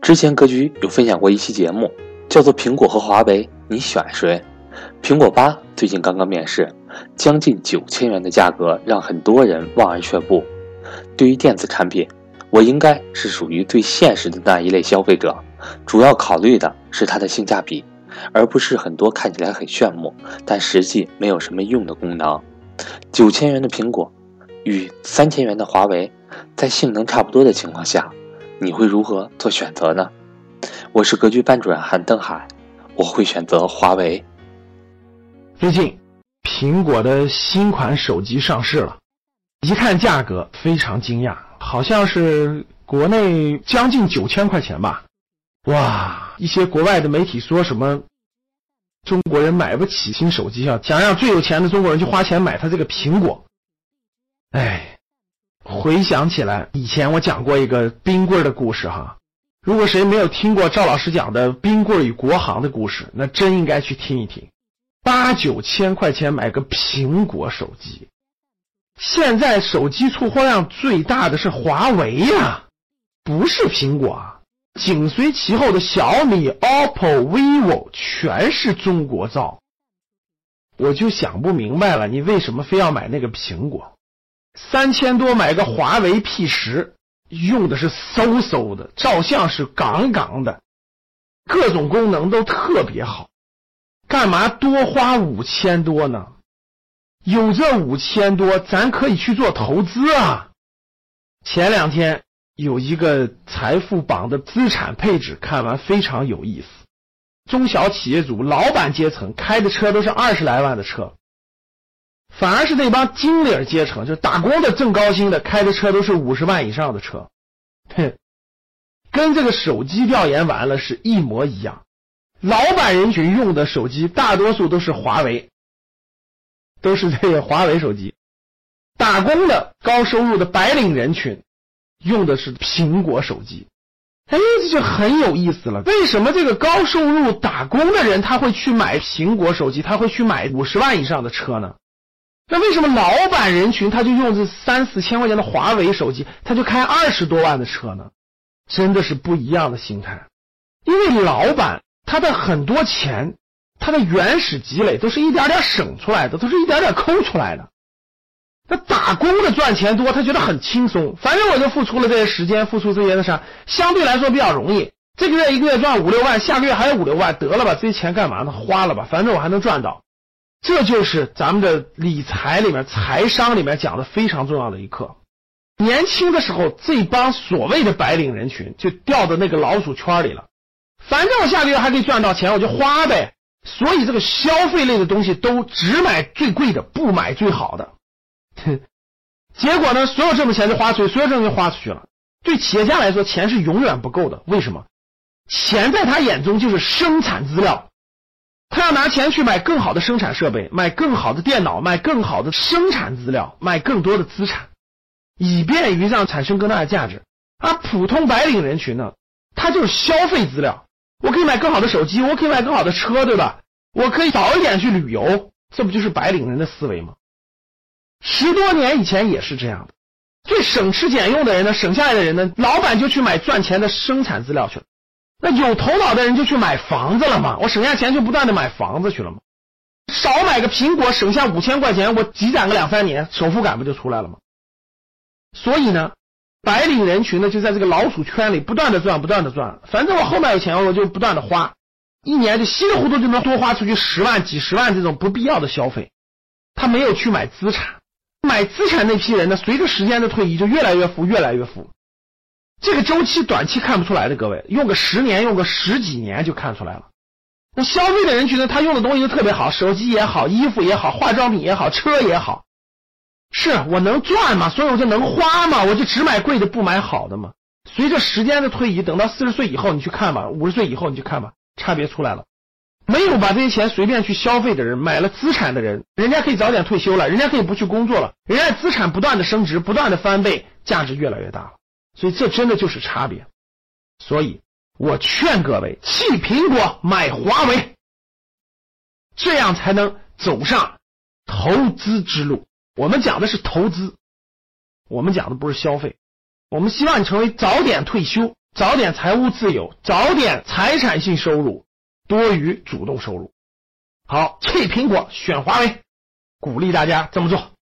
之前格局有分享过一期节目，叫做《苹果和华为，你选谁？》苹果八最近刚刚面世，将近九千元的价格让很多人望而却步。对于电子产品，我应该是属于最现实的那一类消费者，主要考虑的是它的性价比，而不是很多看起来很炫目，但实际没有什么用的功能。九千元的苹果与三千元的华为，在性能差不多的情况下，你会如何做选择呢？我是格局班主任韩登海，我会选择华为。最近，苹果的新款手机上市了，一看价格非常惊讶。好像是国内将近九千块钱吧，哇！一些国外的媒体说什么中国人买不起新手机啊，想让最有钱的中国人去花钱买他这个苹果。哎，回想起来，以前我讲过一个冰棍的故事哈。如果谁没有听过赵老师讲的冰棍与国行的故事，那真应该去听一听。八九千块钱买个苹果手机。现在手机出货量最大的是华为呀，不是苹果啊。紧随其后的小米、OPPO、vivo 全是中国造。我就想不明白了，你为什么非要买那个苹果？三千多买个华为 P 十，用的是嗖嗖的，照相是杠杠的，各种功能都特别好，干嘛多花五千多呢？有这五千多，咱可以去做投资啊！前两天有一个财富榜的资产配置，看完非常有意思。中小企业主、老板阶层开的车都是二十来万的车，反而是那帮经理阶层，就是打工的挣高薪的，开的车都是五十万以上的车。哼，跟这个手机调研完了是一模一样。老板人群用的手机大多数都是华为。都是这个华为手机，打工的高收入的白领人群用的是苹果手机，哎，这就很有意思了。为什么这个高收入打工的人他会去买苹果手机，他会去买五十万以上的车呢？那为什么老板人群他就用这三四千块钱的华为手机，他就开二十多万的车呢？真的是不一样的心态，因为老板他的很多钱。他的原始积累都是一点点省出来的，都是一点点抠出来的。那打工的赚钱多，他觉得很轻松。反正我就付出了这些时间，付出这些的啥，相对来说比较容易。这个月一个月赚五六万，下个月还有五六万，得了吧，这些钱干嘛呢？花了吧，反正我还能赚到。这就是咱们的理财里面、财商里面讲的非常重要的一课。年轻的时候，这帮所谓的白领人群就掉到那个老鼠圈里了。反正我下个月还可以赚到钱，我就花呗。所以，这个消费类的东西都只买最贵的，不买最好的。结果呢，所有挣的钱就花出去，所有挣的钱花出去了。对企业家来说，钱是永远不够的。为什么？钱在他眼中就是生产资料，他要拿钱去买更好的生产设备，买更好的电脑，买更好的生产资料，买更多的资产，以便于让产生更大的价值。而普通白领人群呢，他就是消费资料。我可以买更好的手机，我可以买更好的车，对吧？我可以早一点去旅游，这不就是白领人的思维吗？十多年以前也是这样的。最省吃俭用的人呢，省下来的人呢，老板就去买赚钱的生产资料去了。那有头脑的人就去买房子了嘛？我省下钱就不断的买房子去了嘛？少买个苹果，省下五千块钱，我积攒个两三年，首付感不就出来了吗？所以呢？白领人群呢，就在这个老鼠圈里不断的赚，不断的赚。反正我后面有钱，我就不断的花，一年就稀里糊涂就能多花出去十万、几十万这种不必要的消费。他没有去买资产，买资产那批人呢，随着时间的推移就越来越富，越来越富。这个周期短期看不出来的，各位用个十年，用个十几年就看出来了。那消费的人群呢，他用的东西都特别好，手机也好，衣服也好，化妆品也好，车也好。是我能赚嘛，所以我就能花嘛，我就只买贵的不买好的嘛。随着时间的推移，等到四十岁以后你去看吧，五十岁以后你去看吧，差别出来了。没有把这些钱随便去消费的人，买了资产的人，人家可以早点退休了，人家可以不去工作了，人家资产不断的升值，不断的翻倍，价值越来越大了。所以这真的就是差别。所以我劝各位弃苹果买华为，这样才能走上投资之路。我们讲的是投资，我们讲的不是消费。我们希望你成为早点退休、早点财务自由，早点财产性收入多于主动收入。好，弃苹果选华为，鼓励大家这么做。